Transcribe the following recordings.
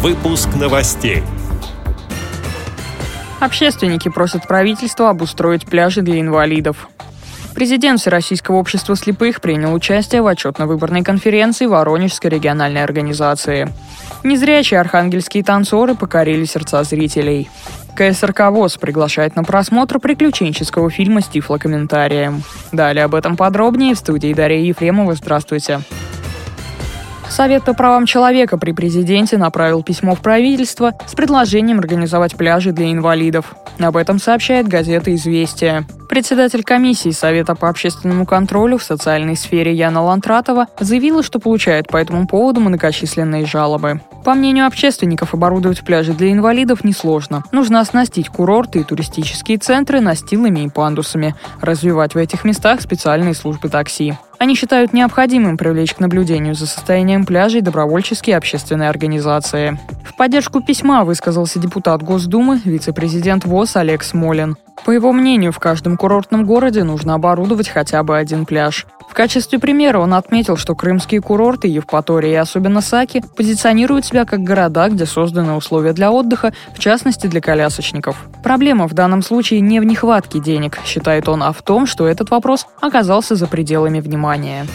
Выпуск новостей. Общественники просят правительства обустроить пляжи для инвалидов. Президент Всероссийского общества слепых принял участие в отчетно-выборной конференции Воронежской региональной организации. Незрячие архангельские танцоры покорили сердца зрителей. КСРК ВОЗ приглашает на просмотр приключенческого фильма с тифлокомментарием. Далее об этом подробнее в студии Дарья Ефремова. Здравствуйте. Совет по правам человека при президенте направил письмо в правительство с предложением организовать пляжи для инвалидов. Об этом сообщает газета «Известия». Председатель комиссии Совета по общественному контролю в социальной сфере Яна Лантратова заявила, что получает по этому поводу многочисленные жалобы. По мнению общественников, оборудовать пляжи для инвалидов несложно. Нужно оснастить курорты и туристические центры настилами и пандусами, развивать в этих местах специальные службы такси. Они считают необходимым привлечь к наблюдению за состоянием пляжей добровольческие общественные организации. В поддержку письма высказался депутат Госдумы, вице-президент ВОЗ Олег Смолин. По его мнению, в каждом курортном городе нужно оборудовать хотя бы один пляж. В качестве примера он отметил, что крымские курорты Евпатория и особенно Саки позиционируют себя как города, где созданы условия для отдыха, в частности для колясочников. Проблема в данном случае не в нехватке денег, считает он, а в том, что этот вопрос оказался за пределами внимания.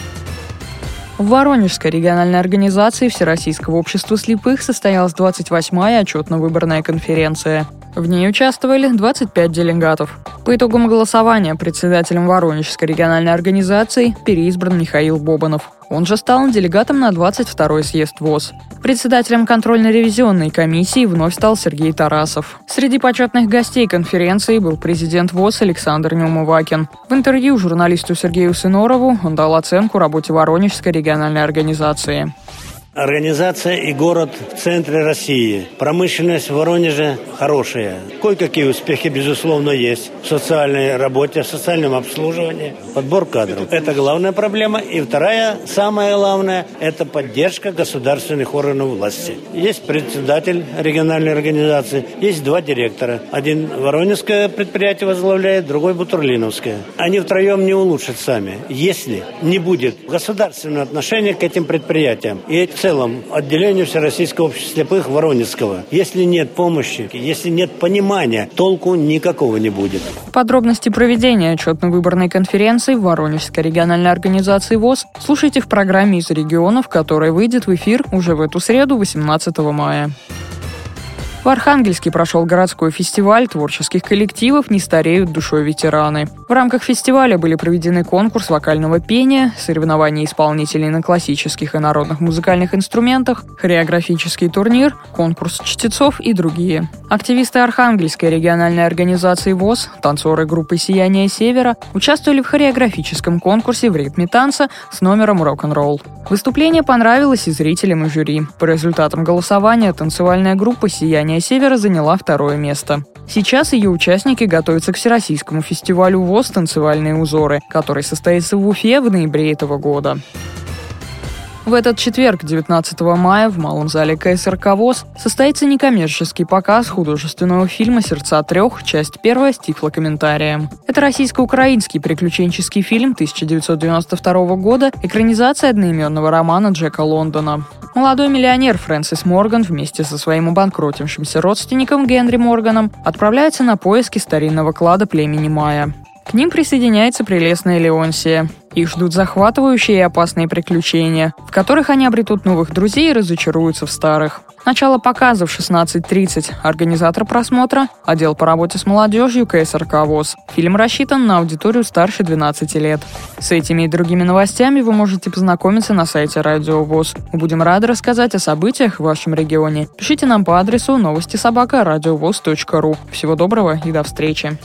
В Воронежской региональной организации Всероссийского общества слепых состоялась 28-я отчетно-выборная конференция. В ней участвовали 25 делегатов. По итогам голосования председателем Воронежской региональной организации переизбран Михаил Бобанов. Он же стал делегатом на 22-й съезд ВОЗ. Председателем контрольно-ревизионной комиссии вновь стал Сергей Тарасов. Среди почетных гостей конференции был президент ВОЗ Александр Неумывакин. В интервью журналисту Сергею Сынорову он дал оценку работе Воронежской региональной организации. Организация и город в центре России. Промышленность в Воронеже хорошая. Кое-какие успехи, безусловно, есть в социальной работе, в социальном обслуживании, подбор кадров. Это главная проблема. И вторая, самая главная, это поддержка государственных органов власти. Есть председатель региональной организации, есть два директора. Один Воронежское предприятие возглавляет, другой Бутурлиновское. Они втроем не улучшат сами, если не будет государственного отношения к этим предприятиям. И целом отделению Всероссийского общества слепых Воронежского. Если нет помощи, если нет понимания, толку никакого не будет. Подробности проведения отчетно-выборной конференции в Воронежской региональной организации ВОЗ слушайте в программе из регионов, которая выйдет в эфир уже в эту среду, 18 мая. В Архангельске прошел городской фестиваль творческих коллективов «Не стареют душой ветераны». В рамках фестиваля были проведены конкурс вокального пения, соревнования исполнителей на классических и народных музыкальных инструментах, хореографический турнир, конкурс чтецов и другие. Активисты Архангельской региональной организации ВОЗ, танцоры группы «Сияние Севера» участвовали в хореографическом конкурсе в ритме танца с номером рок-н-ролл. Выступление понравилось и зрителям, и жюри. По результатам голосования танцевальная группа «Сияние Севера» заняла второе место. Сейчас ее участники готовятся к Всероссийскому фестивалю ВОЗ «Танцевальные узоры», который состоится в Уфе в ноябре этого года. В этот четверг, 19 мая, в Малом зале КСРК ВОЗ состоится некоммерческий показ художественного фильма «Сердца трех», часть первая с тифлокомментарием. Это российско-украинский приключенческий фильм 1992 года, экранизация одноименного романа Джека Лондона. Молодой миллионер Фрэнсис Морган вместе со своим обанкротившимся родственником Генри Морганом отправляется на поиски старинного клада племени Майя. К ним присоединяется прелестная Леонсия. Их ждут захватывающие и опасные приключения, в которых они обретут новых друзей и разочаруются в старых. Начало показа в 16.30. Организатор просмотра – отдел по работе с молодежью КСРК ВОЗ. Фильм рассчитан на аудиторию старше 12 лет. С этими и другими новостями вы можете познакомиться на сайте Радио ВОЗ. Мы будем рады рассказать о событиях в вашем регионе. Пишите нам по адресу новости собака ру. Всего доброго и до встречи.